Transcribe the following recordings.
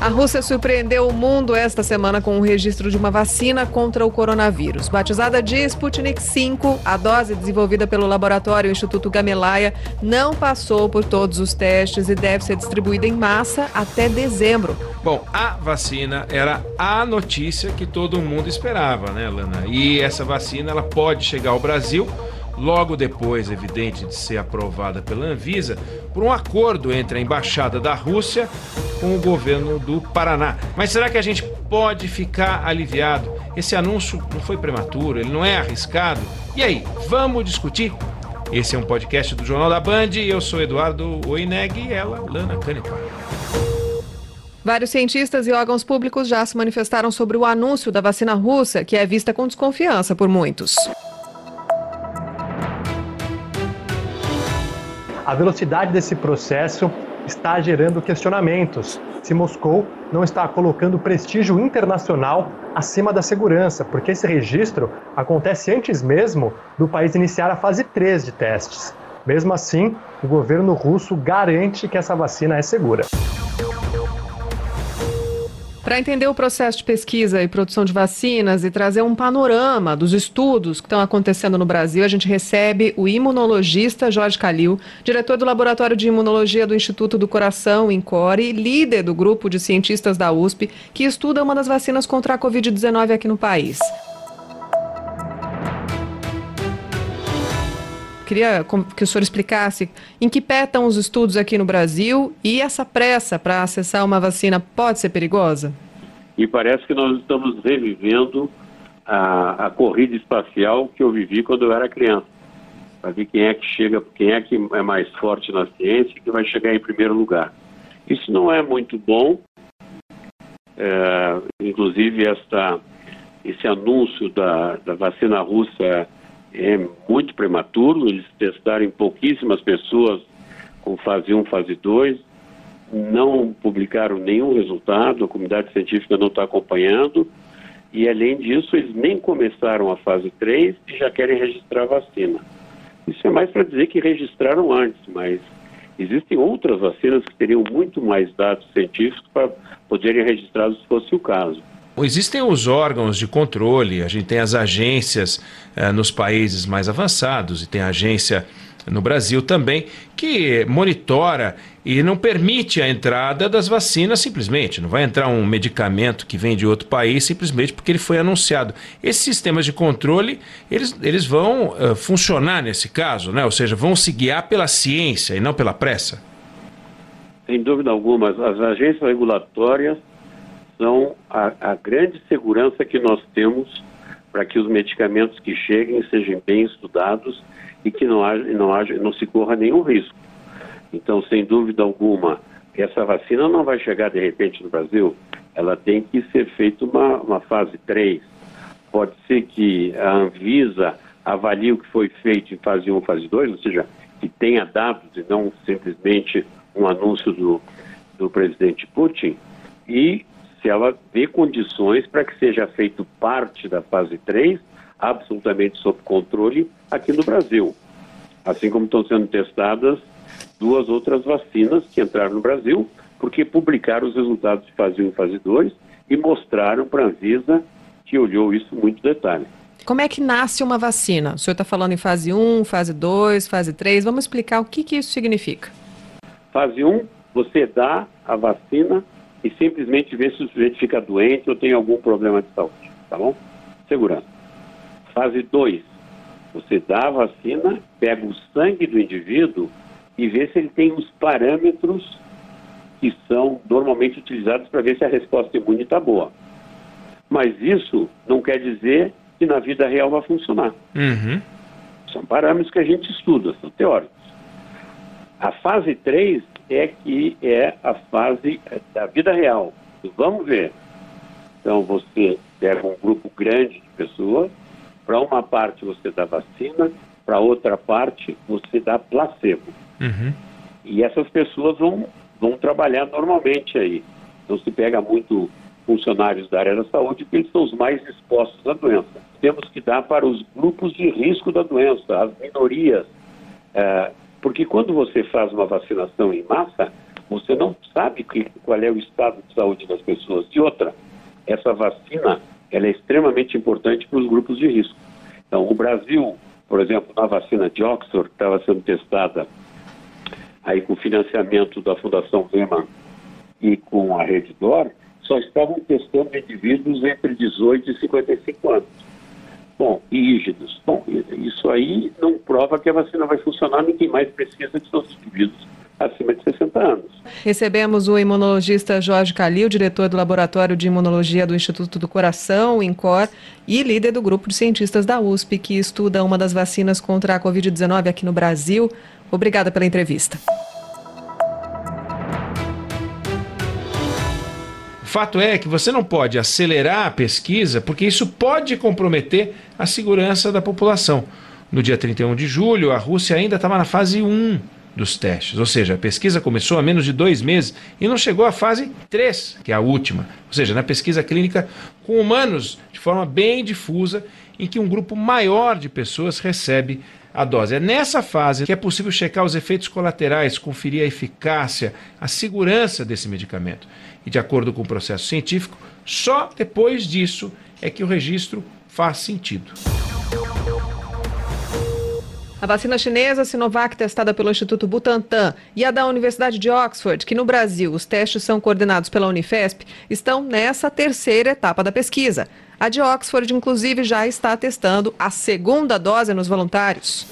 A Rússia surpreendeu o mundo esta semana com o registro de uma vacina contra o coronavírus. Batizada de Sputnik V, a dose desenvolvida pelo laboratório Instituto Gamaleya não passou por todos os testes e deve ser distribuída em massa até dezembro. Bom, a vacina era a notícia que todo mundo esperava, né, Lana? E essa vacina ela pode chegar ao Brasil logo depois, evidente, de ser aprovada pela Anvisa, por um acordo entre a Embaixada da Rússia com o governo do Paraná. Mas será que a gente pode ficar aliviado? Esse anúncio não foi prematuro, ele não é arriscado? E aí, vamos discutir? Esse é um podcast do Jornal da Band. Eu sou Eduardo Oineg e ela, Lana Canepar. Vários cientistas e órgãos públicos já se manifestaram sobre o anúncio da vacina russa, que é vista com desconfiança por muitos. A velocidade desse processo está gerando questionamentos. Se Moscou não está colocando prestígio internacional acima da segurança, porque esse registro acontece antes mesmo do país iniciar a fase 3 de testes. Mesmo assim, o governo russo garante que essa vacina é segura. Para entender o processo de pesquisa e produção de vacinas e trazer um panorama dos estudos que estão acontecendo no Brasil, a gente recebe o imunologista Jorge Calil, diretor do Laboratório de Imunologia do Instituto do Coração, INCORE, líder do grupo de cientistas da USP, que estuda uma das vacinas contra a Covid-19 aqui no país. Queria que o senhor explicasse em que pé estão os estudos aqui no Brasil e essa pressa para acessar uma vacina pode ser perigosa? E parece que nós estamos revivendo a, a corrida espacial que eu vivi quando eu era criança. Para ver quem é que chega, quem é que é mais forte na ciência e que vai chegar em primeiro lugar. Isso não é muito bom. É, inclusive, esta, esse anúncio da, da vacina russa é muito prematuro, eles testaram pouquíssimas pessoas com fase 1, fase 2, não publicaram nenhum resultado, a comunidade científica não está acompanhando, e além disso, eles nem começaram a fase 3 e já querem registrar a vacina. Isso é mais para dizer que registraram antes, mas existem outras vacinas que teriam muito mais dados científicos para poderem registrar se fosse o caso. Existem os órgãos de controle, a gente tem as agências eh, nos países mais avançados e tem a agência no Brasil também que monitora e não permite a entrada das vacinas simplesmente. Não vai entrar um medicamento que vem de outro país simplesmente porque ele foi anunciado. Esses sistemas de controle, eles, eles vão uh, funcionar nesse caso, né? ou seja, vão se guiar pela ciência e não pela pressa? Sem dúvida alguma, as agências regulatórias a grande segurança que nós temos para que os medicamentos que cheguem sejam bem estudados e que não, haja, não, haja, não se corra nenhum risco. Então, sem dúvida alguma, essa vacina não vai chegar de repente no Brasil, ela tem que ser feita uma, uma fase 3. Pode ser que a Anvisa avalie o que foi feito em fase 1 fase 2, ou seja, que tenha dados e não simplesmente um anúncio do, do presidente Putin, e se ela vê condições para que seja feito parte da fase 3, absolutamente sob controle, aqui no Brasil. Assim como estão sendo testadas duas outras vacinas que entraram no Brasil, porque publicaram os resultados de fase 1 e fase 2 e mostraram para a Anvisa que olhou isso muito detalhe. Como é que nasce uma vacina? O senhor está falando em fase 1, fase 2, fase 3. Vamos explicar o que, que isso significa. Fase 1, você dá a vacina e simplesmente ver se o sujeito fica doente ou tem algum problema de saúde, tá bom? Segurança. Fase 2, você dá a vacina, pega o sangue do indivíduo e vê se ele tem os parâmetros que são normalmente utilizados para ver se a resposta imune está boa. Mas isso não quer dizer que na vida real vai funcionar. Uhum. São parâmetros que a gente estuda, são teóricos. A fase 3 é que é a fase da vida real. Vamos ver. Então você pega um grupo grande de pessoas, para uma parte você dá vacina, para outra parte você dá placebo. Uhum. E essas pessoas vão, vão trabalhar normalmente aí. Então se pega muito funcionários da área da saúde, porque eles são os mais expostos à doença. Temos que dar para os grupos de risco da doença, as minorias. É, porque quando você faz uma vacinação em massa, Você não sabe que, qual é o estado de saúde das pessoas. E outra, essa vacina ela é extremamente importante para os grupos de risco. Então, o Brasil, por exemplo, na vacina de Oxford, que estava sendo testada aí com financiamento da Fundação Lehman e com a Rede Dor, só estavam testando indivíduos entre 18 e 55 anos. Bom, e rígidos. Bom, isso aí não prova que a vacina vai funcionar, ninguém mais precisa de seus indivíduos acima de 60 anos. Recebemos o imunologista Jorge Calil, diretor do Laboratório de Imunologia do Instituto do Coração, INCOR, e líder do grupo de cientistas da USP, que estuda uma das vacinas contra a Covid-19 aqui no Brasil. Obrigada pela entrevista. Fato é que você não pode acelerar a pesquisa porque isso pode comprometer a segurança da população. No dia 31 de julho, a Rússia ainda estava na fase 1 dos testes, ou seja, a pesquisa começou há menos de dois meses e não chegou à fase 3, que é a última, ou seja, na pesquisa clínica com humanos de forma bem difusa, em que um grupo maior de pessoas recebe a dose. É nessa fase que é possível checar os efeitos colaterais, conferir a eficácia, a segurança desse medicamento. E de acordo com o processo científico, só depois disso é que o registro faz sentido. A vacina chinesa Sinovac, testada pelo Instituto Butantan, e a da Universidade de Oxford, que no Brasil os testes são coordenados pela Unifesp, estão nessa terceira etapa da pesquisa. A de Oxford, inclusive, já está testando a segunda dose nos voluntários.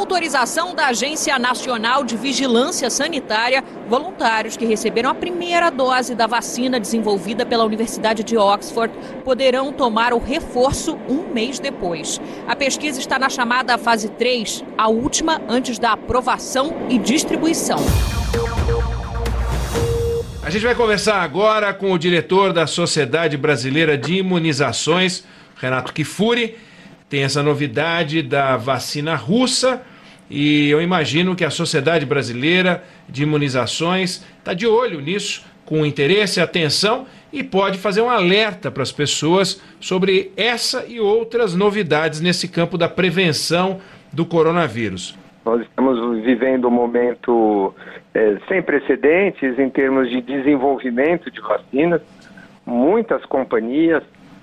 Autorização da Agência Nacional de Vigilância Sanitária, voluntários que receberam a primeira dose da vacina desenvolvida pela Universidade de Oxford poderão tomar o reforço um mês depois. A pesquisa está na chamada fase 3, a última antes da aprovação e distribuição. A gente vai conversar agora com o diretor da Sociedade Brasileira de Imunizações, Renato Kifuri. Tem essa novidade da vacina russa e eu imagino que a Sociedade Brasileira de Imunizações está de olho nisso, com interesse e atenção e pode fazer um alerta para as pessoas sobre essa e outras novidades nesse campo da prevenção do coronavírus. Nós estamos vivendo um momento é, sem precedentes em termos de desenvolvimento de vacinas. Muitas companhias,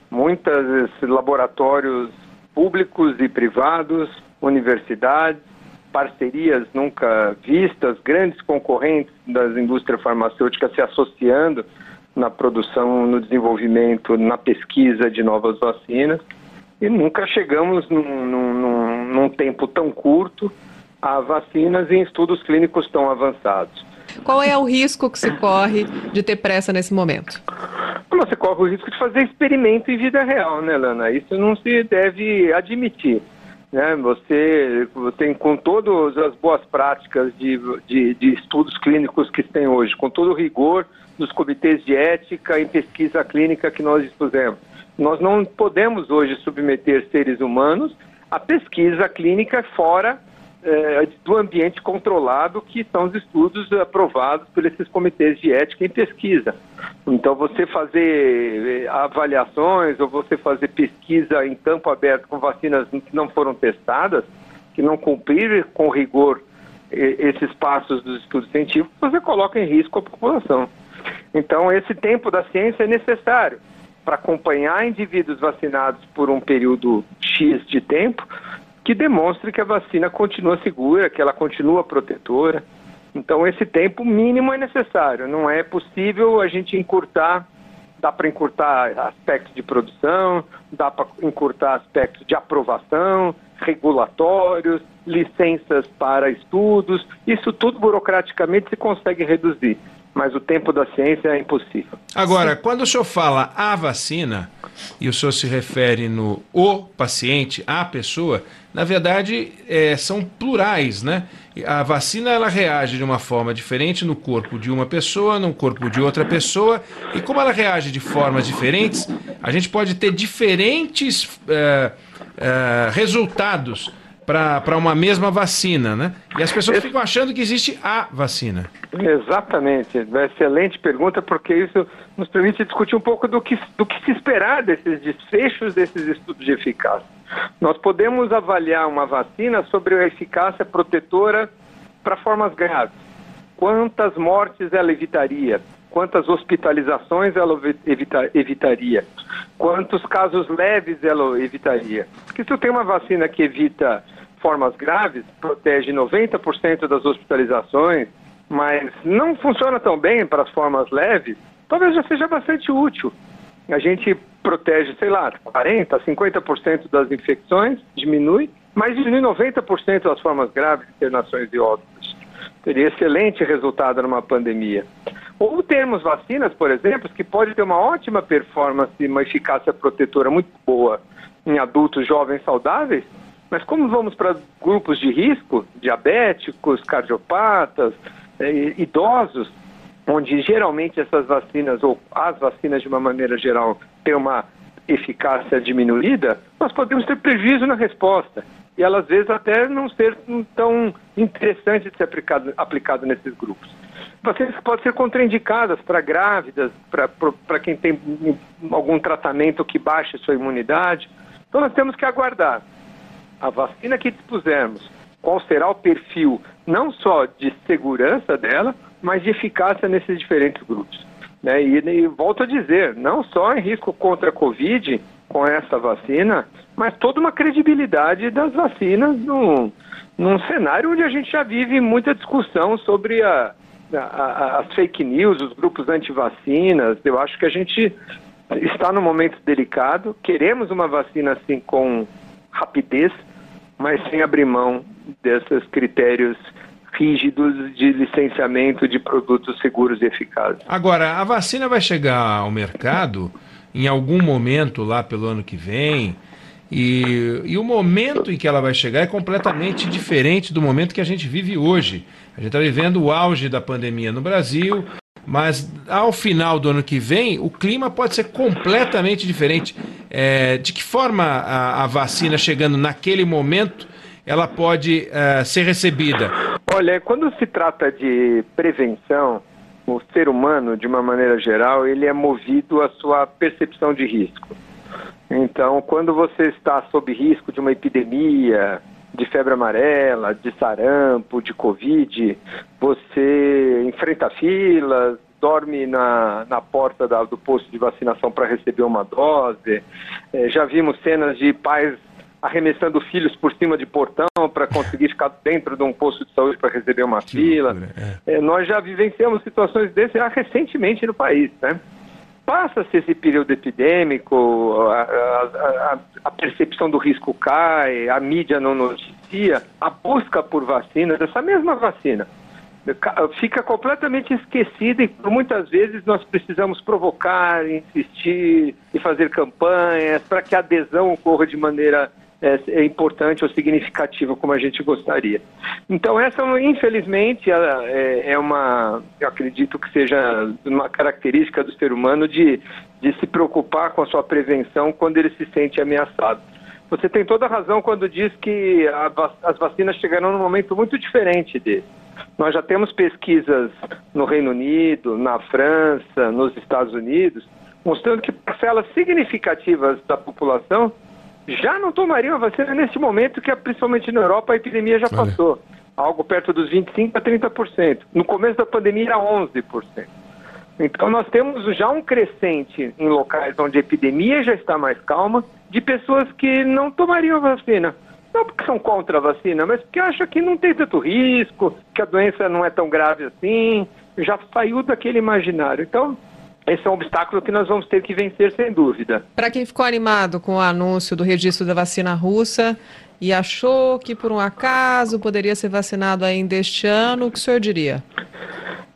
muitos laboratórios públicos e privados, universidades, parcerias nunca vistas, grandes concorrentes das indústrias farmacêuticas se associando na produção, no desenvolvimento, na pesquisa de novas vacinas. E nunca chegamos num, num, num tempo tão curto a vacinas em estudos clínicos tão avançados. Qual é o risco que se corre de ter pressa nesse momento? Você corre o risco de fazer experimento em vida real, né, Lana? Isso não se deve admitir. Né? Você, tem com todas as boas práticas de, de, de estudos clínicos que tem hoje, com todo o rigor dos comitês de ética em pesquisa clínica que nós expusemos. Nós não podemos hoje submeter seres humanos à pesquisa clínica fora é, do ambiente controlado, que são os estudos aprovados por esses comitês de ética em pesquisa. Então, você fazer é, avaliações ou você fazer pesquisa em campo aberto com vacinas que não foram testadas, que não cumpriram com rigor esses passos dos estudos científicos, você coloca em risco a população. Então, esse tempo da ciência é necessário para acompanhar indivíduos vacinados por um período X de tempo, que demonstre que a vacina continua segura, que ela continua protetora. Então, esse tempo mínimo é necessário. Não é possível a gente encurtar, dá para encurtar aspectos de produção, dá para encurtar aspectos de aprovação, regulatórios, licenças para estudos. Isso tudo burocraticamente se consegue reduzir mas o tempo da ciência é impossível. Agora, quando o senhor fala a vacina, e o senhor se refere no o paciente, a pessoa, na verdade é, são plurais, né? A vacina ela reage de uma forma diferente no corpo de uma pessoa, no corpo de outra pessoa, e como ela reage de formas diferentes, a gente pode ter diferentes é, é, resultados para uma mesma vacina, né? E as pessoas ficam achando que existe a vacina. Exatamente. Excelente pergunta, porque isso nos permite discutir um pouco do que, do que se esperar desses desfechos desses estudos de eficácia. Nós podemos avaliar uma vacina sobre a eficácia protetora para formas graves. Quantas mortes ela evitaria? Quantas hospitalizações ela evita, evitaria? Quantos casos leves ela evitaria? Porque se eu tenho uma vacina que evita formas graves, protege 90% das hospitalizações, mas não funciona tão bem para as formas leves, talvez já seja bastante útil. A gente protege, sei lá, 40%, 50% das infecções, diminui, mas diminui 90% das formas graves, internações e óbitos. Teria excelente resultado numa pandemia. Ou temos vacinas, por exemplo, que pode ter uma ótima performance, uma eficácia protetora muito boa em adultos jovens saudáveis, mas como vamos para grupos de risco, diabéticos, cardiopatas, eh, idosos, onde geralmente essas vacinas, ou as vacinas de uma maneira geral, têm uma eficácia diminuída, nós podemos ter prejuízo na resposta. E ela, às vezes, até não ser tão interessante de ser aplicado, aplicado nesses grupos. Vacinas que podem ser contraindicadas para grávidas, para quem tem algum tratamento que baixe sua imunidade. Então, nós temos que aguardar a vacina que dispusermos, qual será o perfil não só de segurança dela, mas de eficácia nesses diferentes grupos. Né? E, e volto a dizer, não só em risco contra a Covid com essa vacina, mas toda uma credibilidade das vacinas num, num cenário onde a gente já vive muita discussão sobre a, a, a, as fake news, os grupos anti-vacinas. Eu acho que a gente está num momento delicado. Queremos uma vacina assim com rapidez, mas sem abrir mão desses critérios rígidos de licenciamento de produtos seguros e eficazes. Agora, a vacina vai chegar ao mercado em algum momento lá pelo ano que vem. E, e o momento em que ela vai chegar é completamente diferente do momento que a gente vive hoje. A gente está vivendo o auge da pandemia no Brasil, mas ao final do ano que vem o clima pode ser completamente diferente. É, de que forma a, a, vacina chegando naquele momento ela pode é, ser recebida? Olha, quando se trata de prevenção, o ser humano, de uma maneira geral, ele é movido à sua percepção de risco. Então, quando você está sob risco de uma epidemia, de febre amarela, de sarampo, de covid, você enfrenta filas, dorme na, na porta da, do posto de vacinação para receber uma dose. É, já vimos cenas de pais arremessando filhos por cima de portão para conseguir ficar dentro de um posto de saúde para receber uma que fila. É. É, nós já vivenciamos situações desse recentemente no país, né? Passa-se esse período epidêmico, a, a, a, percepção do risco cai, a mídia não noticia, a busca por vacinas, essa mesma vacina, fica completamente esquecida e muitas vezes nós precisamos provocar, insistir e fazer campanhas para que a adesão ocorra de maneira é, é, importante ou significativa como a gente gostaria. Então essa, infelizmente, é, é uma, eu acredito que seja uma característica do ser humano de, de se preocupar com a sua prevenção quando ele se sente ameaçado. Você tem toda a razão quando diz que a, as vacinas chegarão num momento muito diferente desse. Nós já temos pesquisas no Reino Unido, na França, nos Estados Unidos, mostrando que parcelas significativas da população já não tomariam a vacina nesse momento que, principalmente na Europa, a epidemia já passou. Algo perto dos 25% a 30%. No começo da pandemia era 11%. Então nós temos já um crescente em locais onde a epidemia já está mais calma, de pessoas que não tomariam a vacina. Não porque são contra a vacina, mas porque acham que não tem tanto risco, que a doença não é tão grave assim, já saiu daquele imaginário. Então, esse é um obstáculo que nós vamos ter que vencer sem dúvida. Para quem ficou animado com o anúncio do registro da vacina russa e achou que por um acaso poderia ser vacinado ainda este ano, o que o senhor diria?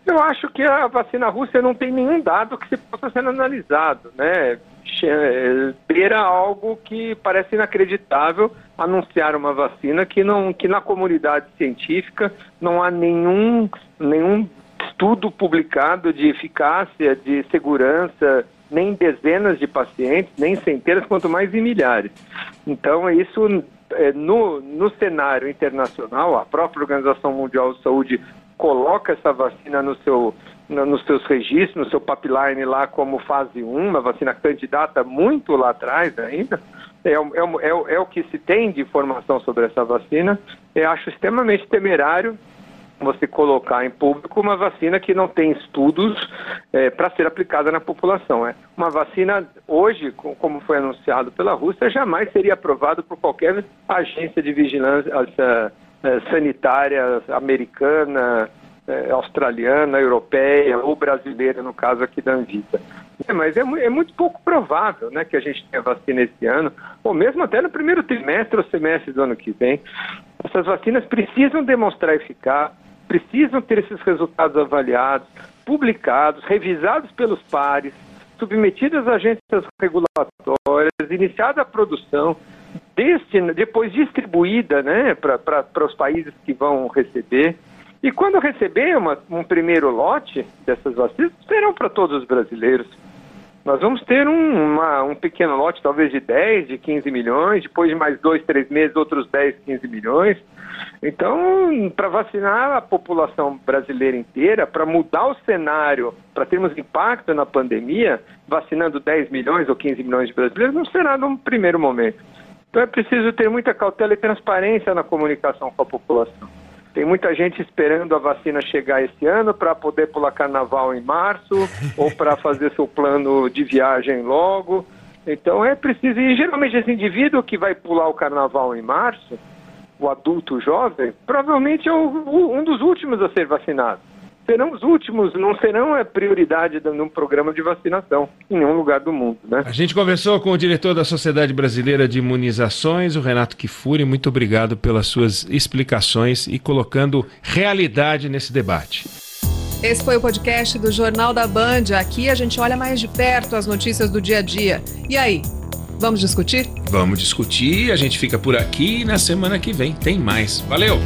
Eu acho que a vacina russa não tem nenhum dado que se possa ser analisado, né? Beira algo que parece inacreditável anunciar uma vacina que não que na comunidade científica não há nenhum nenhum estudo publicado de eficácia, de segurança, nem dezenas de pacientes, nem centenas, quanto mais em milhares. Então, isso é, no, no cenário internacional, a própria Organização Mundial de Saúde coloca essa vacina no seu, no, nos seus registros, no seu pipeline lá como fase 1, uma vacina candidata muito lá atrás ainda. É, é, é, é o que se tem de informação sobre essa vacina. Eu acho extremamente temerário você colocar em público uma vacina que não tem estudos é, para ser aplicada na população. É. Uma vacina, hoje, como foi anunciado pela Rússia, jamais seria aprovada por qualquer agência de vigilância é, sanitária americana, é, australiana, europeia ou brasileira, no caso aqui da Anvisa. É, mas é, é, muito pouco provável né, que a gente tenha vacina esse ano, ou mesmo até no primeiro trimestre ou semestre do ano que vem. Essas vacinas precisam demonstrar eficácia, precisam ter esses resultados avaliados, publicados, revisados pelos pares, submetidos às agências regulatórias, iniciada a produção, destina, depois distribuída né, para os países que vão receber. E quando receber uma, um primeiro lote dessas vacinas, serão para todos os brasileiros. Nós vamos ter um, uma, um pequeno lote, talvez de 10, de 15 milhões, depois de mais dois, três meses, outros 10, 15 milhões. Então, para vacinar a população brasileira inteira, para mudar o cenário, para termos impacto na pandemia, vacinando 10 milhões ou 15 milhões de brasileiros, não será num primeiro momento. Então é preciso ter muita cautela e transparência na comunicação com a população. Tem muita gente esperando a vacina chegar esse ano para poder pular carnaval em março ou para fazer seu plano de viagem logo. Então é preciso, e geralmente esse indivíduo que vai pular o carnaval em março, o adulto jovem, provavelmente é o, o, um dos últimos a ser vacinado serão os últimos, não serão a prioridade num programa de vacinação em nenhum lugar do mundo. Né? A gente conversou com o diretor da Sociedade Brasileira de Imunizações, o Renato Kifuri. Muito obrigado pelas suas explicações e colocando realidade nesse debate. Esse foi o podcast do Jornal da Band. Aqui a gente olha mais de perto as notícias do dia a dia. E aí, vamos discutir? Vamos discutir. A gente fica por aqui e na semana que vem tem mais. Valeu!